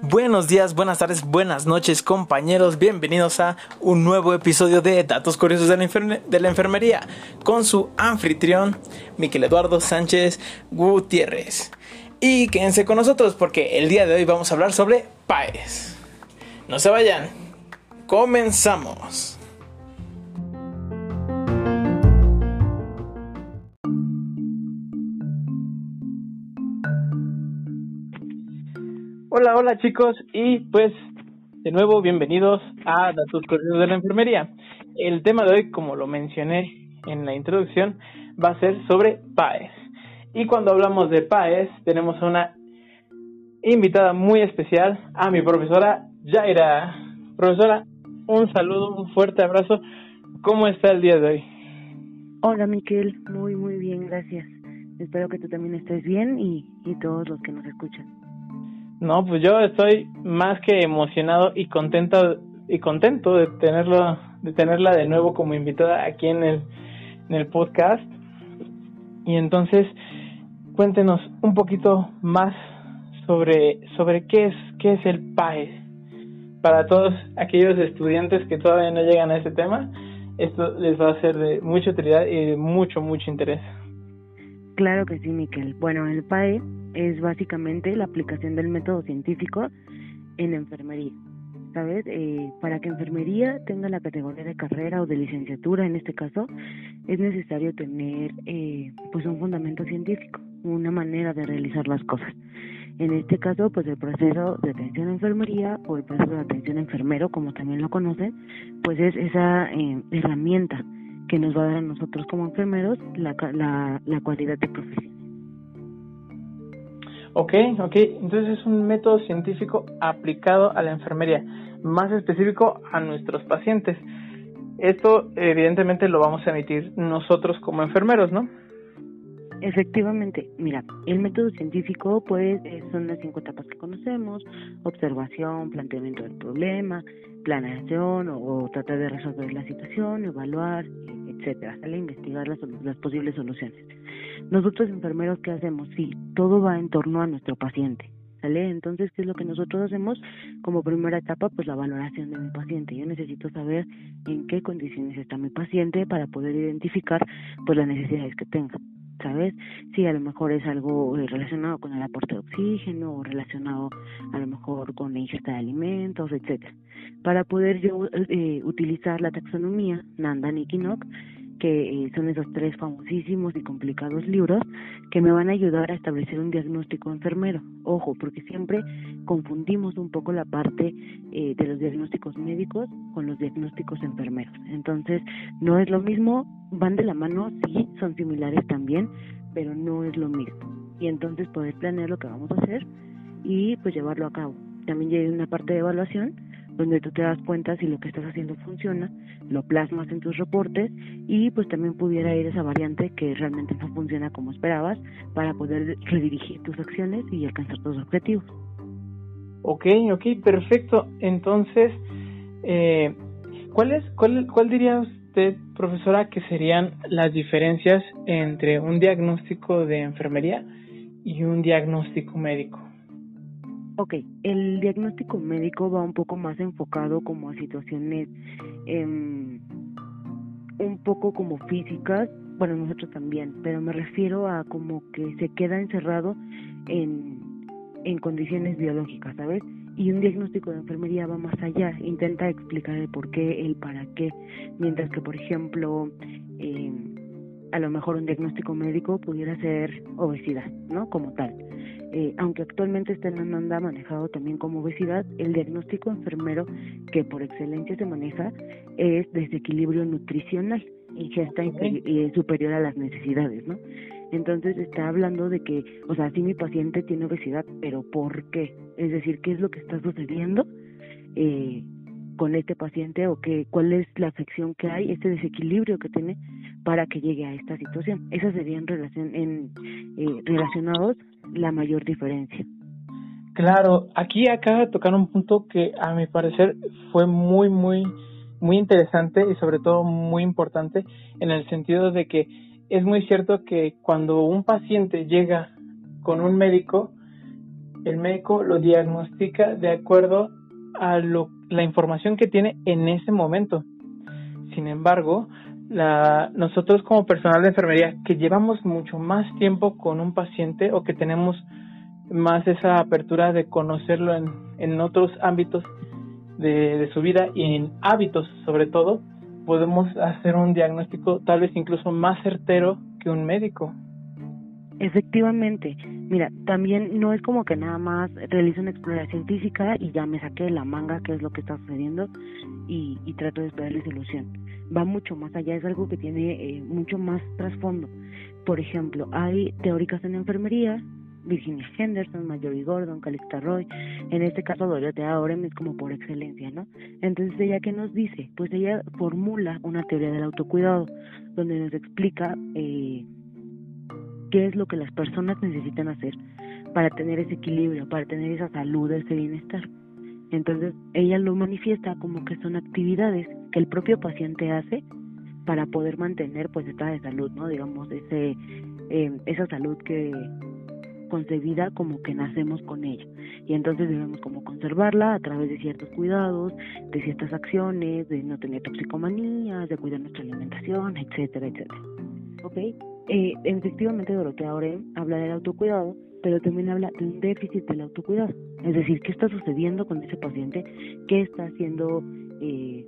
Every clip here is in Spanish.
Buenos días, buenas tardes, buenas noches compañeros, bienvenidos a un nuevo episodio de Datos Curiosos de la, Enfermería con su anfitrión Miquel Eduardo Sánchez Gutiérrez. Y quédense con nosotros porque el día de hoy vamos a hablar sobre PAES. No se vayan, comenzamos. Hola, hola chicos y pues de nuevo bienvenidos a Datos Curiosos de la Enfermería. El tema de hoy, como lo mencioné en la introducción, va a ser sobre PAES. Y cuando hablamos de PAES, tenemos una invitada muy especial, a mi profesora Jaira. Profesora, un saludo, un fuerte abrazo. ¿Cómo está el día de hoy? Hola, Miquel. Muy, muy bien, gracias. Espero que tú también estés bien y, y todos los que nos escuchan. No, pues yo estoy más que emocionado y contento y contento de tenerlo de tenerla de nuevo como invitada aquí en el en el podcast. Y entonces cuéntenos un poquito más sobre sobre qué es qué es el PAES para todos aquellos estudiantes que todavía no llegan a ese tema. Esto les va a ser de mucha utilidad y de mucho mucho interés. Claro que sí, Miquel. Bueno, el PAE es básicamente la aplicación del método científico en enfermería. ¿Sabes? Eh, para que enfermería tenga la categoría de carrera o de licenciatura, en este caso, es necesario tener eh, pues un fundamento científico, una manera de realizar las cosas. En este caso, pues el proceso de atención a enfermería o el proceso de atención a enfermero, como también lo conocen, pues es esa eh, herramienta que nos va a dar a nosotros como enfermeros la, la, la cualidad de profesión. Ok, ok. Entonces es un método científico aplicado a la enfermería, más específico a nuestros pacientes. Esto evidentemente lo vamos a emitir nosotros como enfermeros, ¿no? Efectivamente, mira, el método científico pues son las cinco etapas que conocemos, observación, planteamiento del problema, planeación o, tratar de resolver la situación, evaluar, etcétera, sale investigar las, las posibles soluciones. Nosotros enfermeros, ¿qué hacemos? Sí, todo va en torno a nuestro paciente. ¿Sale? Entonces, ¿qué es lo que nosotros hacemos? Como primera etapa, pues la valoración de mi paciente. Yo necesito saber en qué condiciones está mi paciente para poder identificar pues las necesidades que tenga. ¿Sabes? Si a lo mejor es algo eh, relacionado con el aporte de oxígeno o relacionado a lo mejor con la ingesta de alimentos, etcétera. Para poder yo eh, utilizar la taxonomía Nandan y Kinok que eh, son esos tres famosísimos y complicados libros que me van a ayudar a establecer un diagnóstico enfermero. Ojo, porque siempre confundimos un poco la parte eh, de los diagnósticos médicos con los diagnósticos enfermeros. Entonces, no es lo mismo, van de la mano, sí, son similares también, pero no es lo mismo. Y entonces poder planear lo que vamos a hacer y pues llevarlo a cabo. También hay una parte de evaluación donde tú te das cuenta si lo que estás haciendo funciona, lo plasmas en tus reportes y pues también pudiera ir esa variante que realmente no funciona como esperabas para poder redirigir tus acciones y alcanzar tus objetivos. Ok, ok, perfecto. Entonces, eh, ¿cuál, es, cuál, ¿cuál diría usted, profesora, que serían las diferencias entre un diagnóstico de enfermería y un diagnóstico médico? Ok, el diagnóstico médico va un poco más enfocado como a situaciones em, un poco como físicas, bueno, nosotros también, pero me refiero a como que se queda encerrado en, en condiciones biológicas, ¿sabes? Y un diagnóstico de enfermería va más allá, intenta explicar el por qué, el para qué, mientras que, por ejemplo, eh, a lo mejor un diagnóstico médico pudiera ser obesidad, ¿no? Como tal eh, aunque actualmente está en la manejado también como obesidad, el diagnóstico enfermero que por excelencia se maneja es desequilibrio nutricional, ingesta eh, superior a las necesidades, ¿no? Entonces está hablando de que, o sea, sí mi paciente tiene obesidad, pero ¿por qué? Es decir, ¿qué es lo que está sucediendo eh, con este paciente o qué, cuál es la afección que hay, este desequilibrio que tiene para que llegue a esta situación? Esas serían en, eh, relacionados la mayor diferencia. Claro, aquí acaba de tocar un punto que a mi parecer fue muy, muy, muy interesante y sobre todo muy importante en el sentido de que es muy cierto que cuando un paciente llega con un médico, el médico lo diagnostica de acuerdo a lo, la información que tiene en ese momento. Sin embargo, la, nosotros como personal de enfermería que llevamos mucho más tiempo con un paciente o que tenemos más esa apertura de conocerlo en, en otros ámbitos de, de su vida y en hábitos sobre todo, podemos hacer un diagnóstico tal vez incluso más certero que un médico. Efectivamente, mira, también no es como que nada más realizo una exploración física y ya me saqué de la manga qué es lo que está sucediendo y, y trato de esperarle solución. Va mucho más allá, es algo que tiene eh, mucho más trasfondo. Por ejemplo, hay teóricas en enfermería Virginia Henderson, Marjorie Gordon, Calixta Roy, en este caso Dorothea Orem es como por excelencia, ¿no? Entonces ella qué nos dice, pues ella formula una teoría del autocuidado donde nos explica eh, qué es lo que las personas necesitan hacer para tener ese equilibrio, para tener esa salud, ese bienestar. Entonces ella lo manifiesta como que son actividades que el propio paciente hace para poder mantener pues estado de salud, ¿no? Digamos ese eh, esa salud que concebida como que nacemos con ella y entonces debemos como conservarla a través de ciertos cuidados, de ciertas acciones, de no tener toxicomanías, de cuidar nuestra alimentación, etcétera, etcétera. ¿Ok? Eh, efectivamente Dorotea Orem habla del autocuidado, pero también habla de un déficit del autocuidado. Es decir, ¿qué está sucediendo con ese paciente? ¿Qué está haciendo eh,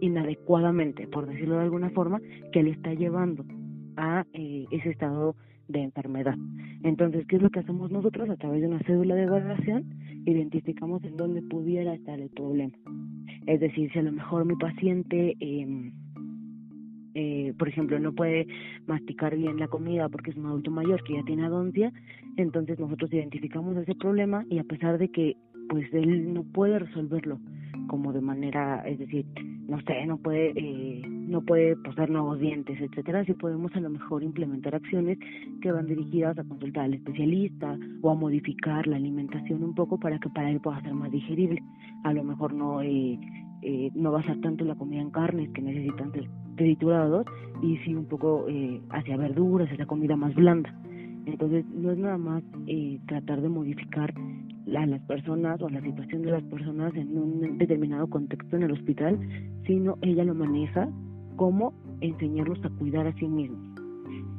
inadecuadamente, por decirlo de alguna forma, que le está llevando a eh, ese estado de enfermedad. Entonces, ¿qué es lo que hacemos nosotros? A través de una cédula de evaluación, identificamos en dónde pudiera estar el problema. Es decir, si a lo mejor mi paciente, eh, eh, por ejemplo, no puede masticar bien la comida porque es un adulto mayor que ya tiene adoncia, entonces nosotros identificamos ese problema y a pesar de que pues él no puede resolverlo como de manera, es decir, no sé, no puede, eh, no puede posar nuevos dientes, etcétera, si podemos a lo mejor implementar acciones que van dirigidas a consultar al especialista o a modificar la alimentación un poco para que para él pueda ser más digerible. A lo mejor no eh, eh, no basar tanto la comida en carnes que necesitan ser triturados y sí un poco eh, hacia verduras, esa comida más blanda. Entonces, no es nada más eh, tratar de modificar a las personas o la situación de las personas en un determinado contexto en el hospital, sino ella lo maneja como enseñarlos a cuidar a sí mismos.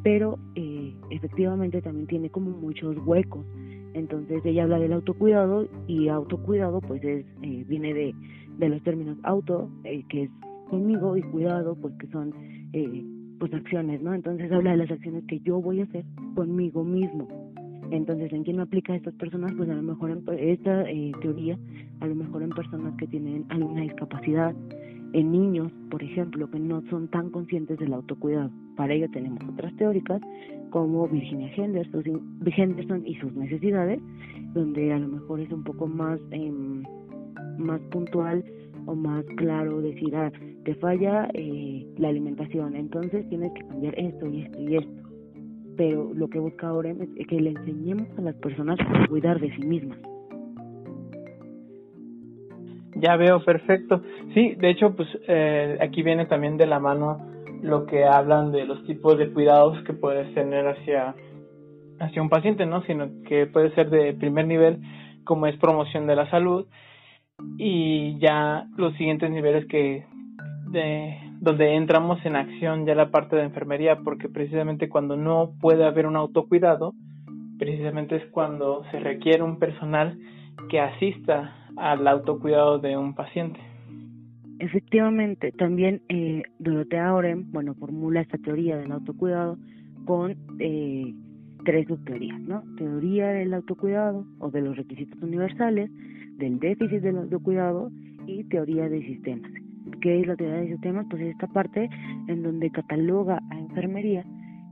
Pero eh, efectivamente también tiene como muchos huecos. Entonces ella habla del autocuidado y autocuidado pues es eh, viene de, de los términos auto, eh, que es conmigo, y cuidado, pues que son eh, pues acciones, ¿no? Entonces habla de las acciones que yo voy a hacer conmigo mismo. Entonces, ¿en quién aplica a estas personas? Pues a lo mejor en esta eh, teoría, a lo mejor en personas que tienen alguna discapacidad, en niños, por ejemplo, que no son tan conscientes del autocuidado. Para ello tenemos otras teóricas como Virginia Henderson, Henderson y sus necesidades, donde a lo mejor es un poco más, eh, más puntual o más claro decir, ah, te falla eh, la alimentación, entonces tienes que cambiar esto y esto y esto. Pero lo que busca ahora es que le enseñemos a las personas a cuidar de sí mismas. Ya veo, perfecto. Sí, de hecho, pues eh, aquí viene también de la mano lo que hablan de los tipos de cuidados que puedes tener hacia, hacia un paciente, ¿no? Sino que puede ser de primer nivel, como es promoción de la salud, y ya los siguientes niveles que de donde entramos en acción ya la parte de enfermería porque precisamente cuando no puede haber un autocuidado precisamente es cuando se requiere un personal que asista al autocuidado de un paciente. Efectivamente, también eh, Dorotea Orem, bueno, formula esta teoría del autocuidado con eh, tres subteorías, ¿no? Teoría del autocuidado o de los requisitos universales, del déficit del autocuidado y teoría de sistemas. ¿Qué es la teoría de sistemas? Pues es esta parte en donde cataloga a enfermería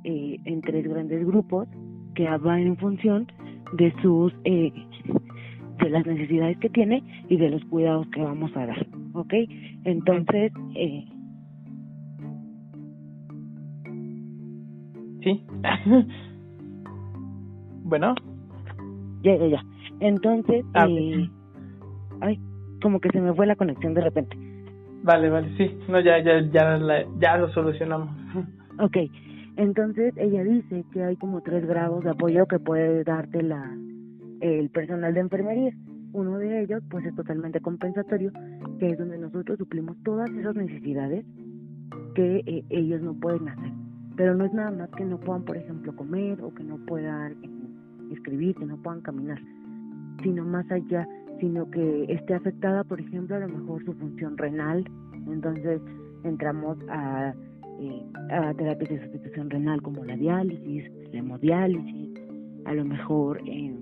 eh, en tres grandes grupos que van en función de sus eh, de las necesidades que tiene y de los cuidados que vamos a dar, ¿ok? Entonces, eh, sí, bueno, ya, ya, ya. Entonces, Ah, eh, ay, como que se me fue la conexión de repente. vale, vale, sí, no, ya, ya, ya, la- ya lo solucionamos. Ok, Entonces ella dice que hay como tres grados de apoyo que puede darte la el personal de enfermería. Uno de ellos pues es totalmente compensatorio, que es donde nosotros suplimos todas esas necesidades que eh, ellos no pueden hacer. Pero no es nada más que no puedan, por ejemplo, comer o que no puedan eh, escribir, que no puedan caminar, sino más allá, sino que esté afectada, por ejemplo, a lo mejor su función renal. Entonces entramos a, eh, a terapias de sustitución renal como la diálisis, la hemodiálisis, a lo mejor eh,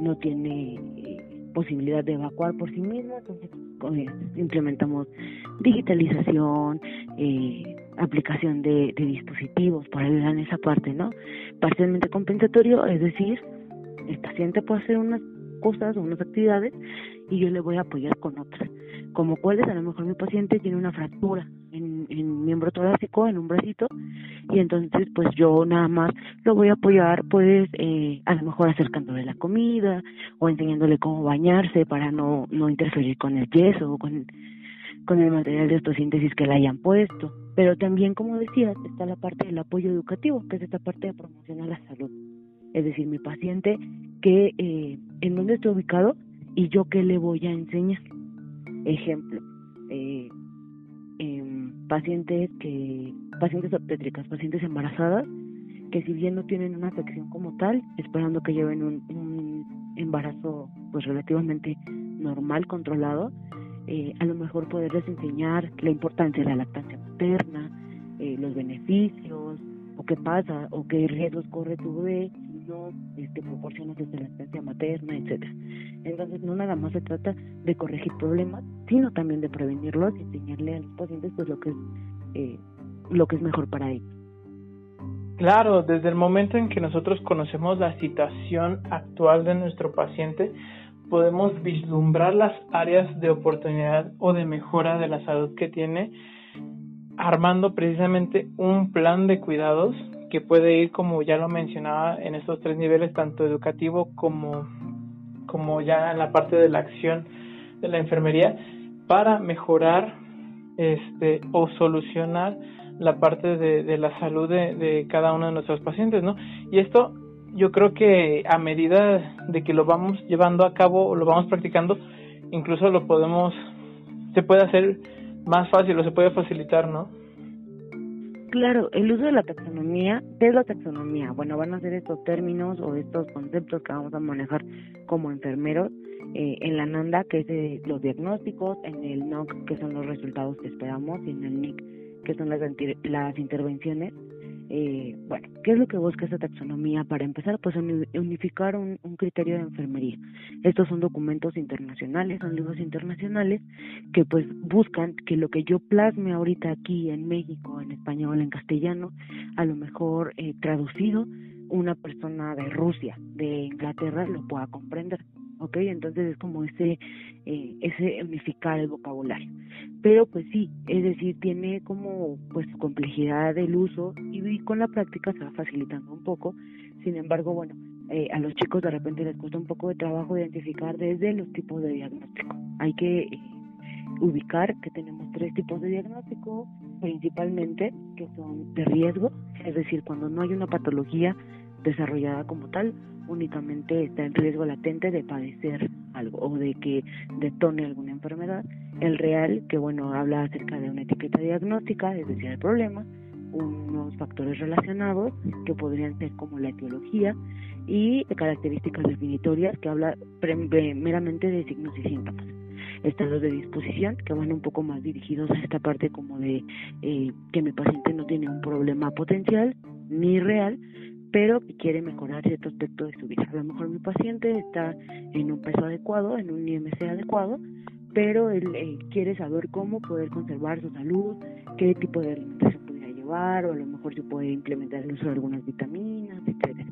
no tiene eh, posibilidad de evacuar por sí mismo, entonces implementamos digitalización, eh, aplicación de, de, dispositivos para ayudar en esa parte, ¿no? Parcialmente compensatorio, es decir, el paciente puede hacer unas cosas o unas actividades y yo le voy a apoyar con otras. Como cuáles, a lo mejor mi paciente tiene una fractura en, en miembro torácico, en un bracito, y entonces pues yo nada más lo voy a apoyar pues eh, a lo mejor acercándole la comida o enseñándole cómo bañarse para no, no interferir con el yeso o con, con el material de osteosíntesis que le hayan puesto. Pero también, como decías, está la parte del apoyo educativo, que es esta parte de promocionar la salud. Es decir, mi paciente, que eh, en dónde está ubicado y yo qué le voy a enseñar. Ejemplo, eh, eh, pacientes que pacientes obstétricas, pacientes embarazadas que si bien no tienen una afección como tal, esperando que lleven un, un embarazo pues relativamente normal, controlado, eh, a lo mejor poderles enseñar la importancia de la lactancia materna, eh, los beneficios, o qué pasa, o qué riesgos corre tu bebé no este, proporcionas esta lactancia materna, etcétera. Entonces no nada más se trata de corregir problemas, sino también de prevenirlos y enseñarle a los pacientes pues lo que es eh, lo que es mejor para ellos. Claro, desde el momento en que nosotros conocemos la situación actual de nuestro paciente, podemos vislumbrar las áreas de oportunidad o de mejora de la salud que tiene, armando precisamente un plan de cuidados que puede ir, como ya lo mencionaba, en estos tres niveles, tanto educativo como, como ya en la parte de la acción de la enfermería, para mejorar este, o solucionar la parte de, de la salud de, de, cada uno de nuestros pacientes, ¿no? Y esto yo creo que a medida de que lo vamos llevando a cabo o lo vamos practicando, incluso lo podemos, se puede hacer más fácil o se puede facilitar, ¿no? Claro, el uso de la taxonomía, ¿qué es la taxonomía? Bueno, van a ser estos términos o estos conceptos que vamos a manejar como enfermeros eh, en la NANDA, que es de los diagnósticos, en el NOC, que son los resultados que esperamos, y en el NIC, que son las, las intervenciones. Eh, bueno, ¿qué es lo que busca esta taxonomía? Para empezar, pues unificar un, un, criterio de enfermería. Estos son documentos internacionales, son libros internacionales que pues buscan que lo que yo plasme ahorita aquí en México, en español, en castellano, a lo mejor eh, traducido, una persona de Rusia, de Inglaterra, lo pueda comprender. ¿Ok? Entonces es como ese, eh, ese unificar el vocabulario. Pero pues sí, es decir, tiene como pues complejidad del uso y, con la práctica se va facilitando un poco. Sin embargo, bueno, eh, a los chicos de repente les cuesta un poco de trabajo identificar desde los tipos de diagnóstico. Hay que eh, ubicar que tenemos tres tipos de diagnóstico, principalmente que son de riesgo, es decir, cuando no hay una patología desarrollada como tal, únicamente está en riesgo latente de padecer algo o de que detone alguna enfermedad. El real, que bueno, habla acerca de una etiqueta diagnóstica, es decir, el problema, unos factores relacionados que podrían ser como la etiología y características definitorias que habla meramente de signos y síntomas. Están los de disposición, que van un poco más dirigidos a esta parte como de eh, que mi paciente no tiene un problema potencial ni real, pero que quiere mejorar cierto aspecto de su vida. A lo mejor mi paciente está en un peso adecuado, en un IMC adecuado, pero él, quiere saber cómo poder conservar su salud, qué tipo de alimentación podría llevar, o a lo mejor se puede implementar el uso de algunas vitaminas, etcétera.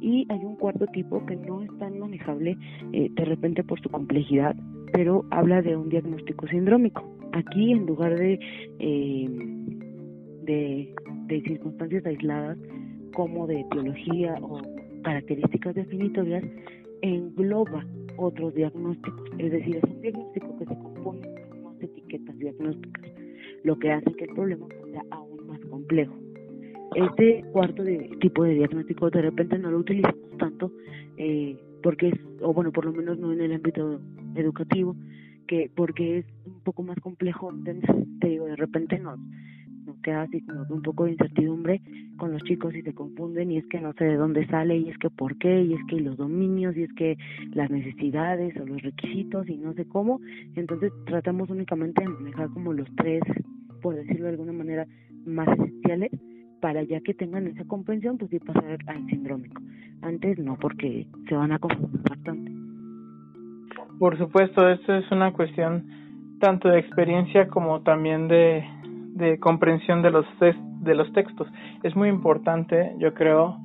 Y hay un cuarto tipo que no es tan manejable eh, de repente por su complejidad, pero habla de un diagnóstico sindrómico. Aquí, en lugar de, eh, de, de circunstancias aisladas, como de etiología o características definitorias, engloba otros diagnósticos. Es decir, es un diagnóstico que se compone de más etiquetas diagnósticas, lo que hace que el problema sea aún más complejo. este cuarto de tipo de diagnóstico de repente no lo utilizamos tanto eh, porque es, o bueno, por lo menos no en el ámbito educativo, que porque es un poco más complejo, te digo, de repente nos, queda así como un poco de incertidumbre con los chicos y se confunden y es que no sé de dónde sale y es que por qué y es que los dominios y es que las necesidades o los requisitos y no sé cómo, entonces tratamos únicamente de manejar como los tres, por decirlo de alguna manera, más esenciales para ya que tengan esa comprensión, pues sí pasar al sindrómico. Antes no, porque se van a confundir bastante. Por supuesto, esto es una cuestión tanto de experiencia como también de, de comprensión de los, de los textos. Es muy importante, yo creo,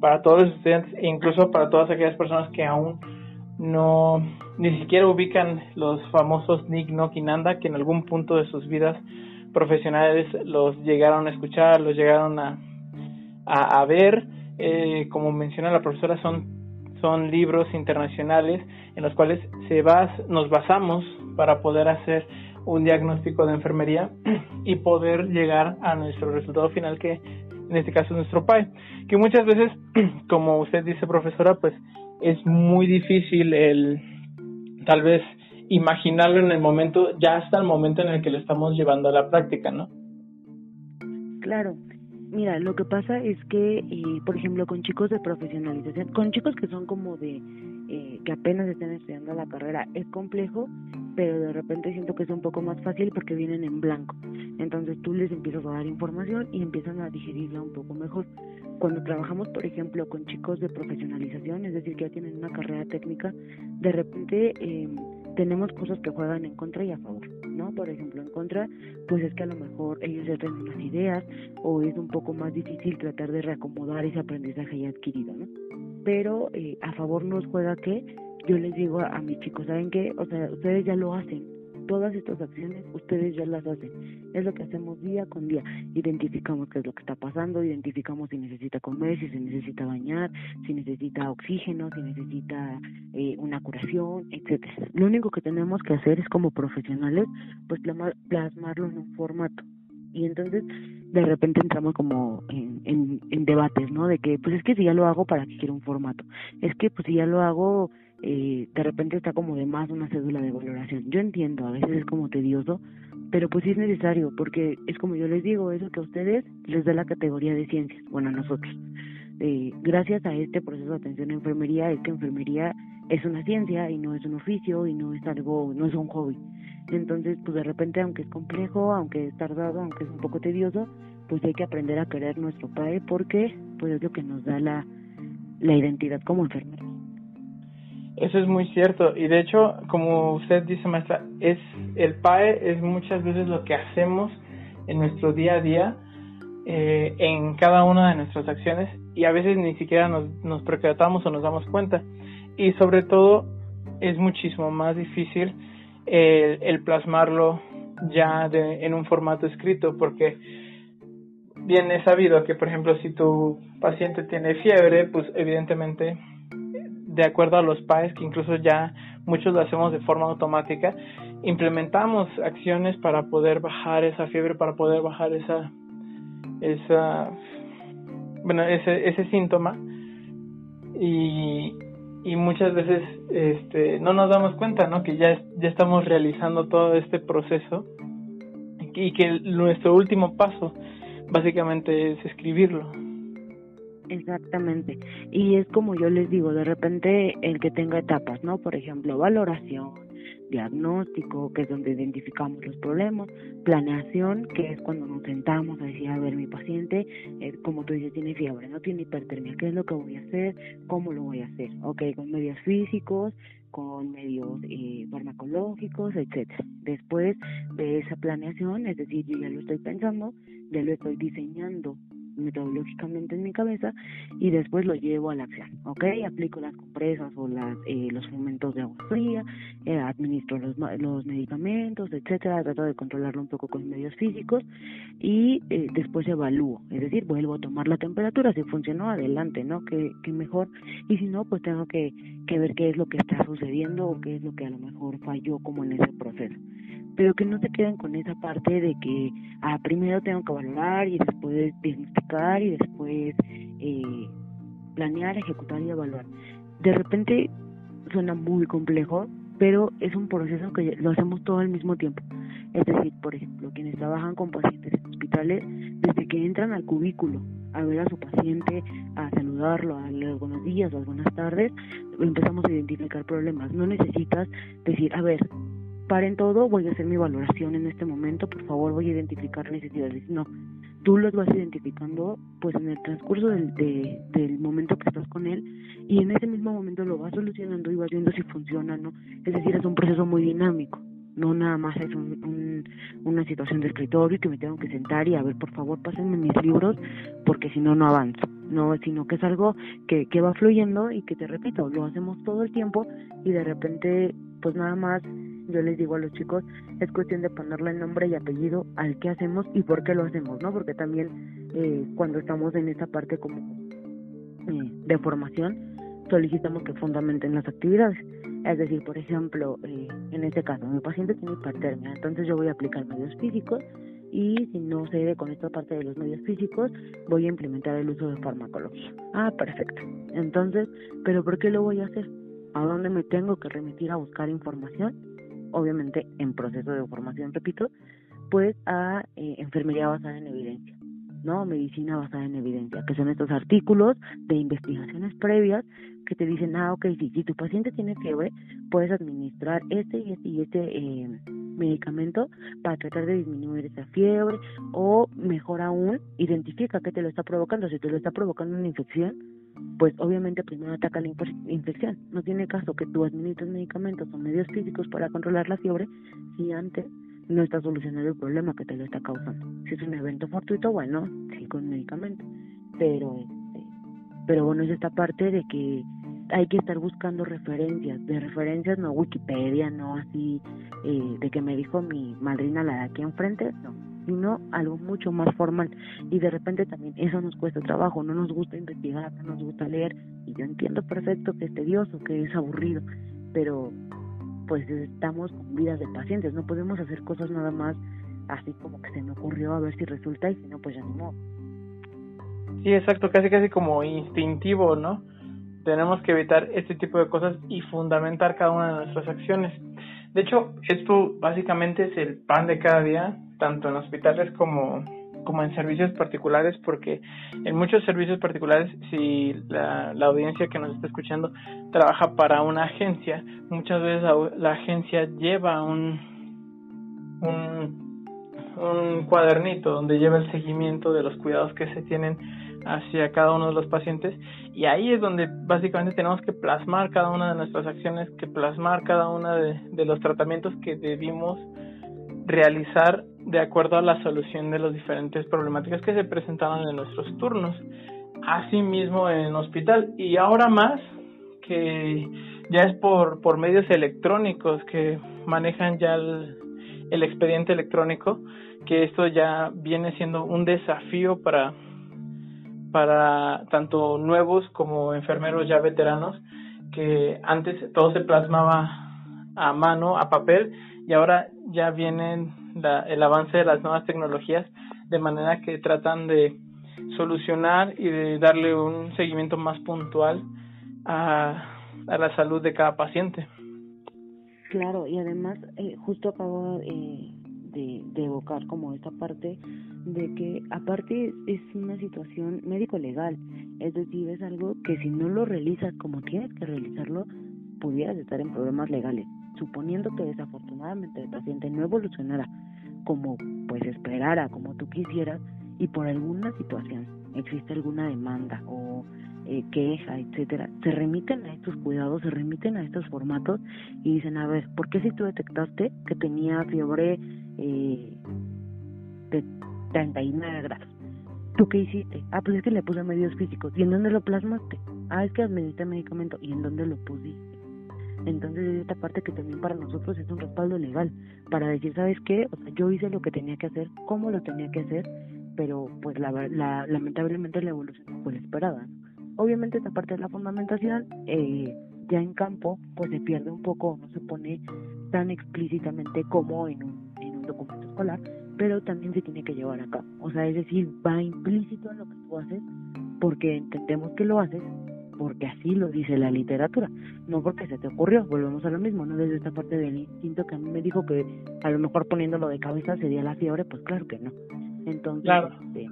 para todos los estudiantes e incluso para todas aquellas personas que aún no ni siquiera ubican los famosos Nick no Kinanda que en algún punto de sus vidas profesionales los llegaron a escuchar, los llegaron a, a, ver. Eh, como menciona la profesora, son, son libros internacionales en los cuales se bas, nos basamos para poder hacer un diagnóstico de enfermería y poder llegar a nuestro resultado final que en este caso es nuestro PAE, que muchas veces, como usted dice profesora, pues es muy difícil el tal vez imaginarlo en el momento, ya hasta el momento en el que lo estamos llevando a la práctica, ¿no? Claro. Mira, lo que pasa es que, eh, por ejemplo, con chicos de profesionalización, con chicos que son como de, eh, que apenas están estudiando la carrera, es complejo, pero de repente siento que es un poco más fácil porque vienen en blanco. Entonces tú les empiezas a dar información y empiezan a digerirla un poco mejor. Cuando trabajamos, por ejemplo, con chicos de profesionalización, es decir, que ya tienen una carrera técnica, de repente... Eh, tenemos cosas que juegan en contra y a favor, ¿no? Por ejemplo, en contra, pues es que a lo mejor ellos ya tienen unas ideas o es un poco más difícil tratar de reacomodar ese aprendizaje ya adquirido, ¿no? Pero eh, a favor nos juega que yo les digo a, a mis chicos, ¿saben qué? O sea, ustedes ya lo hacen, todas estas acciones ustedes ya las hacen. Es lo que hacemos día con día. Identificamos qué es lo que está pasando, identificamos si necesita comer, si se necesita bañar, si necesita oxígeno, si necesita eh, una curación, etcétera. Lo único que tenemos que hacer es como profesionales, pues plasmarlo en un formato. Y entonces de repente entramos como en, debates, ¿no? De que, pues es que si ya lo hago, ¿para qué quiero un formato? Es que, pues si ya lo hago, eh, de repente está como de más una cédula de valoración. Yo entiendo, a veces es como tedioso, pero pues sí es necesario, porque es como yo les digo, eso que a ustedes les da la categoría de ciencias, bueno, a nosotros. Eh, gracias a este proceso de atención a enfermería es que enfermería es una ciencia y no es un oficio y no es algo, no es un hobby. Entonces, pues de repente, aunque es complejo, aunque es tardado, aunque es un poco tedioso, pues hay que aprender a querer nuestro padre porque pues es lo que nos da la, la identidad como enfermeros. Eso es muy cierto y de hecho, como usted dice, maestra, es el PAE es muchas veces lo que hacemos en nuestro día a día eh, en cada una de nuestras acciones y a veces ni siquiera nos, nos percatamos o nos damos cuenta y sobre todo es muchísimo más difícil el, el plasmarlo ya de, en un formato escrito porque bien es sabido que por ejemplo si tu paciente tiene fiebre pues evidentemente de acuerdo a los PAES, que incluso ya muchos lo hacemos de forma automática, implementamos acciones para poder bajar esa fiebre, para poder bajar esa, esa, bueno, ese, ese síntoma. Y, y muchas veces este, no nos damos cuenta, ¿no? Que ya, ya estamos realizando todo este proceso y que nuestro último paso básicamente es escribirlo. Exactamente. Y es como yo les digo, de repente el que tenga etapas, ¿no? Por ejemplo, valoración, diagnóstico, que es donde identificamos los problemas, planeación, que es cuando nos sentamos a decir, a ver, mi paciente, eh, como tú dices, tiene fiebre, no tiene hipertermia, ¿qué es lo que voy a hacer? ¿Cómo lo voy a hacer? Ok, con medios físicos, con medios eh, farmacológicos, etcétera. Después de esa planeación, es decir, yo ya lo estoy pensando, ya lo estoy diseñando metodológicamente en mi cabeza y después lo llevo a la acción, ¿ok? Aplico las compresas o las, eh, los fomentos de agua fría, eh, administro los, los medicamentos, etcétera, trato de controlarlo un poco con medios físicos y eh, después evalúo, es decir, vuelvo a tomar la temperatura, si funcionó, adelante, ¿no? Que, que mejor, y si no, pues tengo que, que ver qué es lo que está sucediendo o qué es lo que a lo mejor falló como en ese proceso pero que no se queden con esa parte de que ah, primero tengo que valorar y después diagnosticar y después eh, planear, ejecutar y evaluar. De repente suena muy complejo, pero es un proceso que lo hacemos todo al mismo tiempo. Es decir, por ejemplo, quienes trabajan con pacientes en hospitales, desde que entran al cubículo a ver a su paciente, a saludarlo, a darle buenos días o buenas tardes, empezamos a identificar problemas. No necesitas decir, a ver, paren todo, voy a hacer mi valoración en este momento, por favor voy a identificar necesidades. No, tú los vas identificando pues en el transcurso del, del momento que estás con él y en ese mismo momento lo vas solucionando y vas viendo si funciona no. Es decir, es un proceso muy dinámico no nada más es un, una situación de escritorio que me tengo que sentar y a ver, por favor, pásenme mis libros porque si no, no avanzo. No, sino que es algo que, que va fluyendo y que te repito, lo hacemos todo el tiempo y de repente, pues nada más, yo les digo a los chicos, es cuestión de ponerle el nombre y apellido al que hacemos y por qué lo hacemos, ¿no? Porque también eh, cuando estamos en esa parte como eh, de formación, solicitamos que fundamenten las actividades. Es decir, por ejemplo, eh, en este caso, mi paciente tiene hipertermia, entonces yo voy a aplicar medios físicos y si no se con esta parte de los medios físicos, voy a implementar el uso de farmacología. Ah, perfecto. Entonces, ¿pero por qué lo voy a hacer? ¿A dónde me tengo que remitir a buscar información? Obviamente en proceso de formación, repito, pues a eh, enfermería basada en evidencia. ¿no? Medicina basada en evidencia, que son estos artículos de investigaciones previas que te dicen, ah, ok, si tu paciente tiene fiebre, puedes administrar este y este y este eh, medicamento para tratar de disminuir esa fiebre o mejor aún, identifica qué te lo está provocando. Si te lo está provocando una infección, pues obviamente primero ataca la infección. No tiene caso que tú administres medicamentos o medios físicos para controlar la fiebre si antes no está solucionando el problema que te lo está causando. Si es un evento fortuito, bueno, sí con medicamento, pero este, pero bueno, es esta parte de que hay que estar buscando referencias, de referencias no Wikipedia, no así eh, de que me dijo mi madrina la de aquí enfrente, no, sino algo mucho más formal y de repente también eso nos cuesta trabajo, no nos gusta investigar, no nos gusta leer y yo entiendo perfecto que es tedioso, que es aburrido, pero pues estamos con vidas de pacientes, no podemos hacer cosas nada más así como que se me ocurrió a ver si resulta y si no, pues ya no. Sí, exacto, casi casi como instintivo, ¿no? Tenemos que evitar este tipo de cosas y fundamentar cada una de nuestras acciones. De hecho, esto básicamente es el pan de cada día, tanto en hospitales como como en servicios particulares, porque en muchos servicios particulares, si la, audiencia que nos está escuchando trabaja para una agencia, muchas veces la, agencia lleva un, un, cuadernito donde lleva el seguimiento de los cuidados que se tienen hacia cada uno de los pacientes y ahí es donde básicamente tenemos que plasmar cada una de nuestras acciones, que plasmar cada uno de los tratamientos que debimos realizar de acuerdo a la solución de las diferentes problemáticas que se presentaban en nuestros turnos. Asimismo en hospital y ahora más que ya es por, por medios electrónicos que manejan ya el, el expediente electrónico, que esto ya viene siendo un desafío para, para tanto nuevos como enfermeros ya veteranos, que antes todo se plasmaba a mano, a papel, y ahora ya vienen el avance de las nuevas tecnologías de manera que tratan de solucionar y de darle un seguimiento más puntual a, a la salud de cada paciente. Claro, y además eh, justo acabo eh, de, de, evocar como esta parte de que aparte es una situación médico-legal, es decir, es algo que si no lo realizas como tienes que realizarlo, pudieras estar en problemas legales suponiendo que desafortunadamente el paciente no evolucionara como pues esperara, como tú quisieras, y por alguna situación existe alguna demanda o eh, queja, etcétera, se remiten a estos cuidados, se remiten a estos formatos y dicen, a ver, ¿por qué si tú detectaste que tenía fiebre eh, de 39 grados? ¿Tú qué hiciste? Ah, pues es que le puse medios físicos. ¿Y en dónde lo plasmaste? Ah, es que administré medicamento. ¿Y en dónde lo pusiste? Entonces es esta parte que también para nosotros es un respaldo legal, para decir, ¿sabes qué? O sea, yo hice lo que tenía que hacer, cómo lo tenía que hacer, pero pues la, la, lamentablemente la evolución no fue la esperada. Obviamente esta parte de la fundamentación, eh, ya en campo, pues se pierde un poco, no se pone tan explícitamente como en un documento escolar, pero también se tiene que llevar a cabo. O sea, es decir, va implícito en lo que tú haces porque entendemos que lo haces porque así lo dice la literatura, no porque se te ocurrió, volvemos a lo mismo, ¿no? Desde esta parte del instinto que a mí me dijo que a lo mejor poniéndolo de cabeza sería la fiebre, pues claro que no. Entonces, este,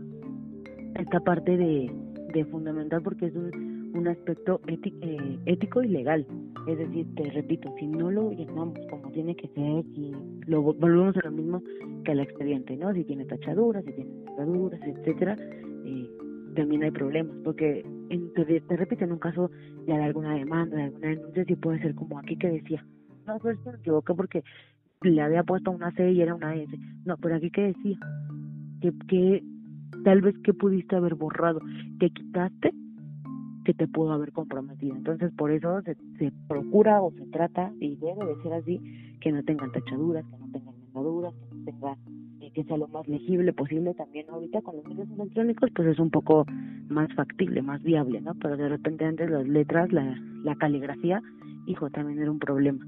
esta parte de, de fundamental porque es un, un aspecto eh, ético y legal. Es decir, te repito, si no lo llamamos como tiene que ser, y lo volvemos a lo mismo que el expediente, ¿no? Si tiene tachaduras, si tiene tachaduras, etcétera, eh, también hay problemas, porque en, te, repito, en un caso ya de alguna demanda, de alguna denuncia, sí puede ser como aquí que decía, no, pues me equivoqué porque le había puesto una C y era una S. No, pero aquí que decía, que, que tal vez que pudiste haber borrado, que quitaste que te pudo haber comprometido. Entonces, por eso se, se procura o se trata, y debe de ser así, que no tengan tachaduras, que no tengan mendaduras, que no tengan que sea lo más legible posible también ahorita con los medios electrónicos pues es un poco más factible, más viable, ¿no? Pero de repente antes las letras, la, la caligrafía, hijo, también era un problema.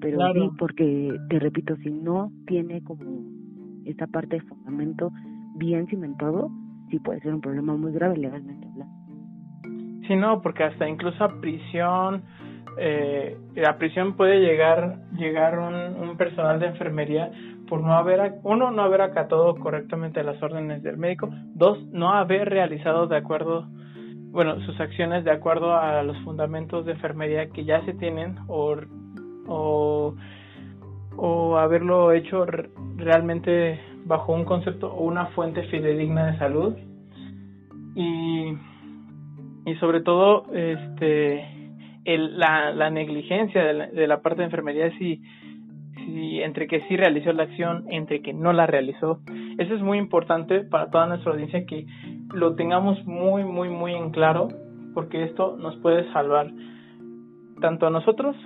Pero sí, porque te repito, si no tiene como esta parte de fundamento bien cimentado, sí puede ser un problema muy grave legalmente hablando. Sí, no, porque hasta incluso a prisión, eh, a prisión puede llegar llegar un, un personal de enfermería por no haber, uno, no haber acatado correctamente las órdenes del médico, dos, no haber realizado de acuerdo, bueno, sus acciones de acuerdo a los fundamentos de enfermería que ya se tienen o, o, o haberlo hecho realmente bajo un concepto o una fuente fidedigna de salud. Y, y sobre todo este el, la, la negligencia de la, de la parte de enfermería si si entre que sí realizó la acción, entre que no la realizó. Eso es muy importante para toda nuestra audiencia que lo tengamos muy, muy, muy en claro, porque esto nos puede salvar tanto a nosotros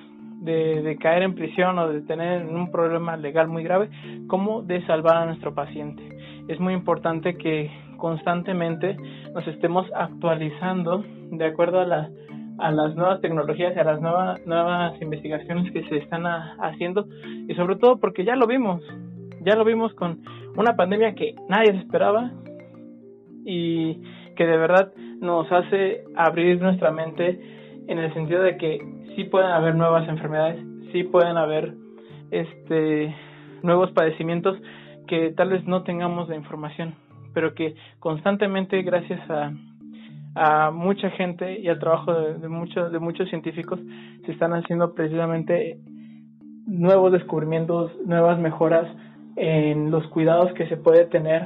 de, de caer en prisión o de tener un problema legal muy grave, como de salvar a nuestro paciente. Es muy importante que constantemente nos estemos actualizando de acuerdo a la a las nuevas tecnologías a las nuevas, nuevas investigaciones que se están haciendo. Y sobre todo porque ya lo vimos, ya lo vimos con una pandemia que nadie esperaba y que de verdad nos hace abrir nuestra mente en el sentido de que sí pueden haber nuevas enfermedades, sí pueden haber este nuevos padecimientos que tal vez no tengamos la información, pero que constantemente gracias a a mucha gente y al trabajo de, muchos de muchos científicos se están haciendo precisamente nuevos descubrimientos, nuevas mejoras en los cuidados que se puede tener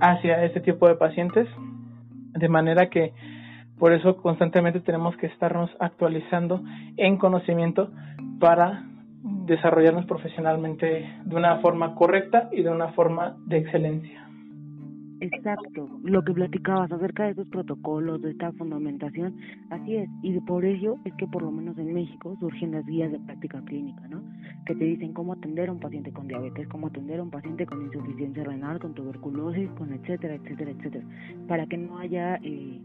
hacia este tipo de pacientes, de manera que por eso constantemente tenemos que estarnos actualizando en conocimiento para desarrollarnos profesionalmente de una forma correcta y de una forma de excelencia. Exacto, lo que platicabas acerca de esos protocolos, de esta fundamentación, así es, y por ello es que por lo menos en México surgen las guías de práctica clínica, ¿no? Que te dicen cómo atender a un paciente con diabetes, cómo atender a un paciente con insuficiencia renal, con tuberculosis, con etcétera, etcétera, etcétera, para que no haya eh,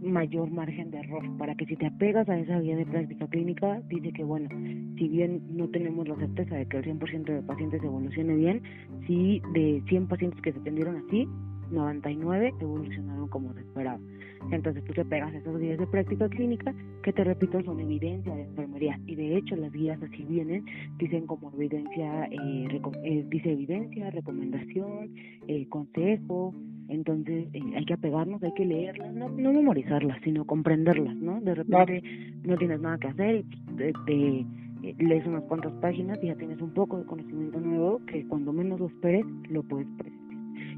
mayor margen de error, para que si te apegas a esa guía de práctica clínica, dice que bueno, si bien no tenemos la certeza de que el 100% de pacientes evolucione bien, si de 100 pacientes que se atendieron así, 99 evolucionaron como se esperaba. Entonces tú te pegas esos guías de práctica clínica que te repito son evidencia de enfermería y de hecho las guías así vienen, dicen como evidencia, eh, eh dice evidencia, recomendación, eh, consejo, entonces eh, hay que apegarnos, hay que leerlas, no, memorizarlas, sino comprenderlas, ¿no? De repente no tienes nada que hacer y te, te lees unas cuantas páginas y ya tienes un poco de conocimiento nuevo que cuando menos lo esperes lo puedes presentar.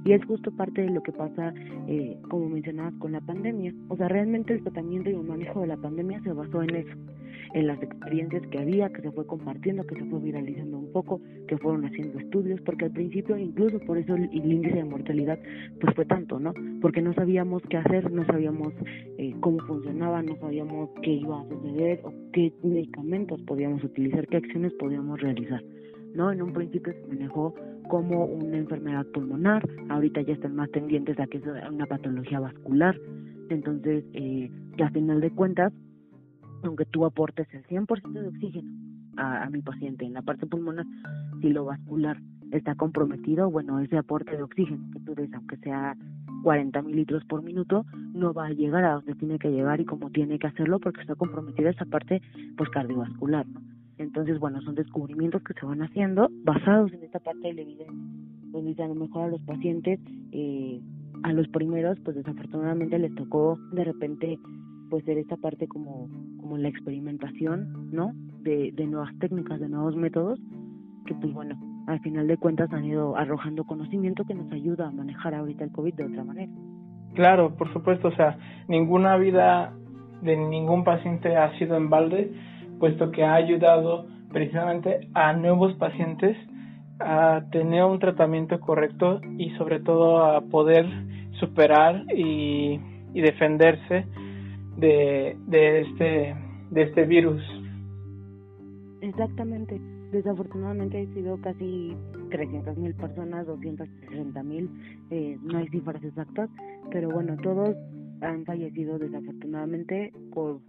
Y es justo parte de lo que pasa, eh, como mencionabas, con la pandemia. O sea, realmente el tratamiento y el manejo de la pandemia se basó en eso, en las experiencias que había, que se fue compartiendo, que se fue viralizando un poco, que fueron haciendo estudios, porque al principio, incluso por eso el, índice de mortalidad, pues fue tanto, ¿no? Porque no sabíamos qué hacer, no sabíamos eh, cómo funcionaba, no sabíamos qué iba a suceder o qué medicamentos podíamos utilizar, qué acciones podíamos realizar. ¿No? En un principio se manejó como una enfermedad pulmonar, ahorita ya están más tendientes a que es una patología vascular, entonces, eh, que a final de cuentas, aunque tú aportes el 100% de oxígeno a, a mi paciente en la parte pulmonar, si lo vascular está comprometido, bueno, ese aporte de oxígeno que tú des, aunque sea 40 mil litros por minuto, no va a llegar a donde tiene que llegar y como tiene que hacerlo porque está comprometida esa parte pues cardiovascular, ¿no? Entonces, bueno, son descubrimientos que se van haciendo basados en esta parte de la evidencia, donde a lo mejor a los pacientes, eh, a los primeros, pues desafortunadamente les tocó de repente pues ser esta parte como, como la experimentación, ¿no? De, de nuevas técnicas, de nuevos métodos, que pues bueno, al final de cuentas han ido arrojando conocimiento que nos ayuda a manejar ahorita el COVID de otra manera. Claro, por supuesto, o sea, ninguna vida de ningún paciente ha sido en balde, puesto que ha ayudado precisamente a nuevos pacientes a tener un tratamiento correcto y sobre todo a poder superar y, y defenderse de, este de este virus. Exactamente. Desafortunadamente han sido casi 300 mil personas, 260 mil, eh, no hay cifras exactas, pero bueno, todos han fallecido desafortunadamente por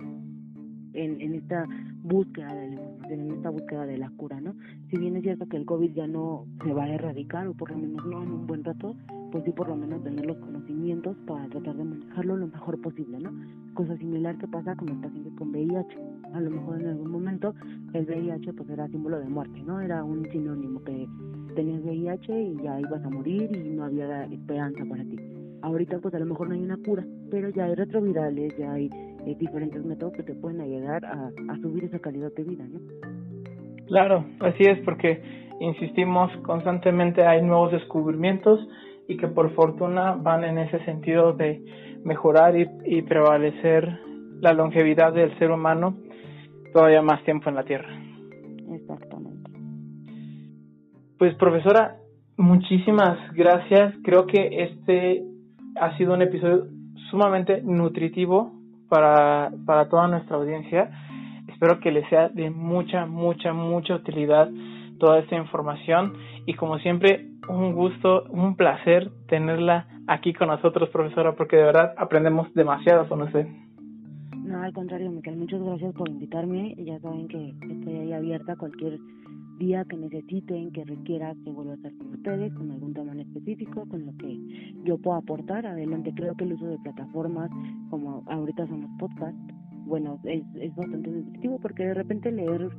en, en esta búsqueda de la en esta búsqueda de la cura, ¿no? Si bien es cierto que el COVID ya no se va a erradicar, o por lo menos no en un buen rato, pues sí por lo menos tener los conocimientos para tratar de manejarlo lo mejor posible, ¿no? Cosa similar que pasa con los pacientes con VIH. A lo mejor en algún momento el VIH pues era símbolo de muerte, ¿no? Era un sinónimo que tenías VIH y ya ibas a morir y no había esperanza para ti. Ahorita pues a lo mejor no hay una cura, pero ya hay retrovirales, ya hay eh, diferentes métodos que te pueden ayudar a, a subir esa calidad de vida, ¿no? Claro, así es porque insistimos constantemente hay nuevos descubrimientos y que por fortuna van en ese sentido de mejorar y, y prevalecer la longevidad del ser humano todavía más tiempo en la Tierra. Exactamente. Pues profesora, muchísimas gracias. Creo que este ha sido un episodio sumamente nutritivo para, para toda nuestra audiencia. Espero que les sea de mucha, mucha, mucha utilidad toda esta información y como siempre un gusto, un placer tenerla aquí con nosotros, profesora, porque de verdad aprendemos demasiado con usted. No, al contrario, Miquel, muchas gracias por invitarme. Ya saben que estoy ahí abierta cualquier día que necesiten, que requiera que vuelva a estar con ustedes, con algún tema en específico, con lo que yo pueda aportar. Adelante, creo que el uso de plataformas como ahorita son los podcasts, bueno, es, es bastante efectivo porque de repente leer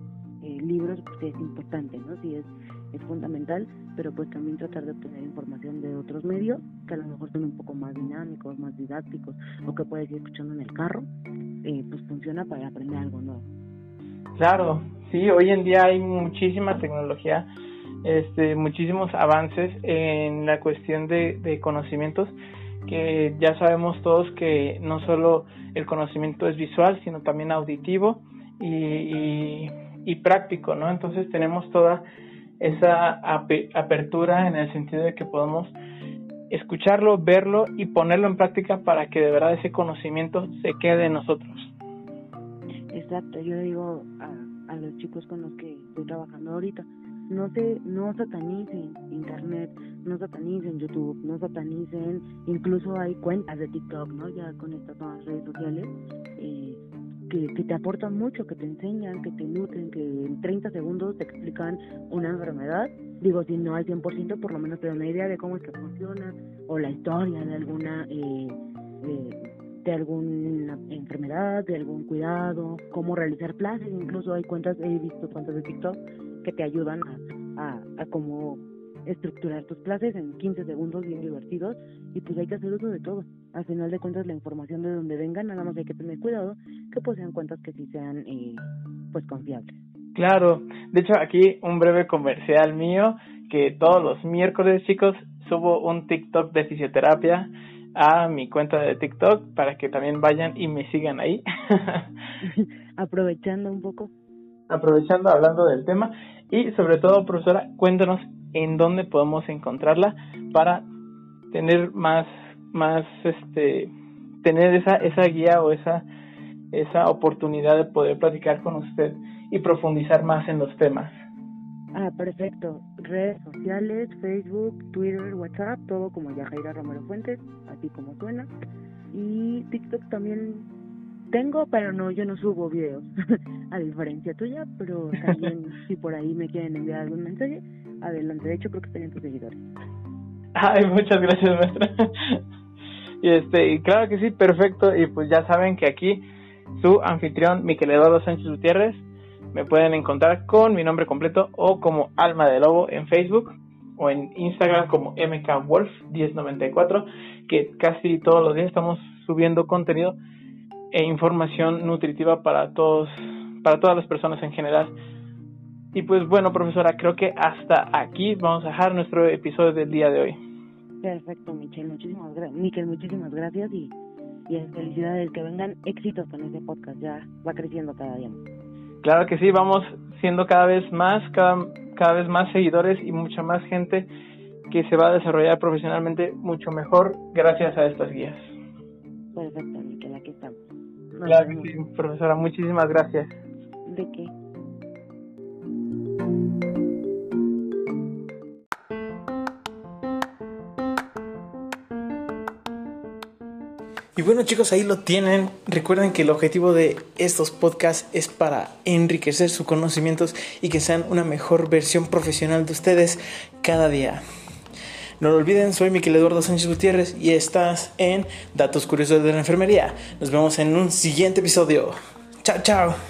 eh, libros pues, es importante, ¿no? Sí, es, es fundamental, pero pues también tratar de obtener información de otros medios que a lo mejor son un poco más dinámicos, más didácticos, o que puedes ir escuchando en el carro, eh, pues funciona para aprender algo nuevo. Claro, sí, hoy en día hay muchísima tecnología, este, muchísimos avances en la cuestión de, de conocimientos que ya sabemos todos que no solo el conocimiento es visual, sino también auditivo y, y, y práctico, ¿no? Entonces tenemos toda esa apertura en el sentido de que podemos escucharlo, verlo y ponerlo en práctica para que de verdad ese conocimiento se quede en nosotros. Exacto, yo digo a los chicos con los que estoy trabajando ahorita, no se, no satanicen internet, no satanicen YouTube, no satanicen, incluso hay cuentas de TikTok, ¿no? Ya con estas nuevas redes sociales, eh, que, que te aportan mucho, que te enseñan, que te nutren, que en 30 segundos te explican una enfermedad. Digo, si no al 100%, por lo menos te dan una idea de cómo es que funciona, o la historia de alguna, eh, eh, de alguna enfermedad, de algún cuidado, cómo realizar clases, incluso hay cuentas, he visto cuentas de TikTok que te ayudan a, a, cómo estructurar tus clases en 15 segundos bien divertidos y pues hay que hacer uso de todo. Al final de cuentas la información de donde vengan, nada más hay que tener cuidado que pues sean cuentas que sí sean eh, pues confiables. Claro, de hecho aquí un breve comercial mío que todos los miércoles chicos subo un TikTok de fisioterapia a mi cuenta de TikTok para que también vayan y me sigan ahí. Aprovechando un poco. Aprovechando, hablando del tema y sobre todo, profesora, cuéntanos en dónde podemos encontrarla para tener más más este tener esa esa guía o esa esa oportunidad de poder platicar con usted y profundizar más en los temas. Ah, perfecto. Redes sociales, Facebook, Twitter, WhatsApp, todo como Yajaira Romero Fuentes, así como suena. Y TikTok también tengo, pero no, yo no subo videos, a diferencia tuya, pero también si por ahí me quieren enviar algún mensaje, adelante. De hecho, creo que están tus seguidores. Ay, muchas gracias, maestra. y este, claro que sí, perfecto. Y pues ya saben que aquí su anfitrión, Miquel Eduardo Sánchez Gutiérrez, me pueden encontrar con mi nombre completo o como Alma de Lobo en Facebook o en Instagram como mkwolf1094, que casi todos los días estamos subiendo contenido e información nutritiva para todos, para todas las personas en general. Y pues bueno, profesora, creo que hasta aquí vamos a dejar nuestro episodio del día de hoy. Perfecto, Michelle, muchísimas gracias. Michelle, muchísimas gracias y, y felicidades, que vengan éxitos con este podcast, ya va creciendo cada día. Claro que sí, vamos siendo cada vez más, cada, cada vez más seguidores y mucha más gente que se va a desarrollar profesionalmente mucho mejor gracias a estas guías. Perfecto, Miquel, aquí estamos. claro que sí, profesora, muchísimas gracias. ¿De qué? Y bueno chicos, ahí lo tienen. Recuerden que el objetivo de estos podcasts es para enriquecer sus conocimientos y que sean una mejor versión profesional de ustedes cada día. No lo olviden, soy Miquel Eduardo Sánchez Gutiérrez y estás en Datos Curiosos de la Enfermería. Nos vemos en un siguiente episodio. Chao, chao.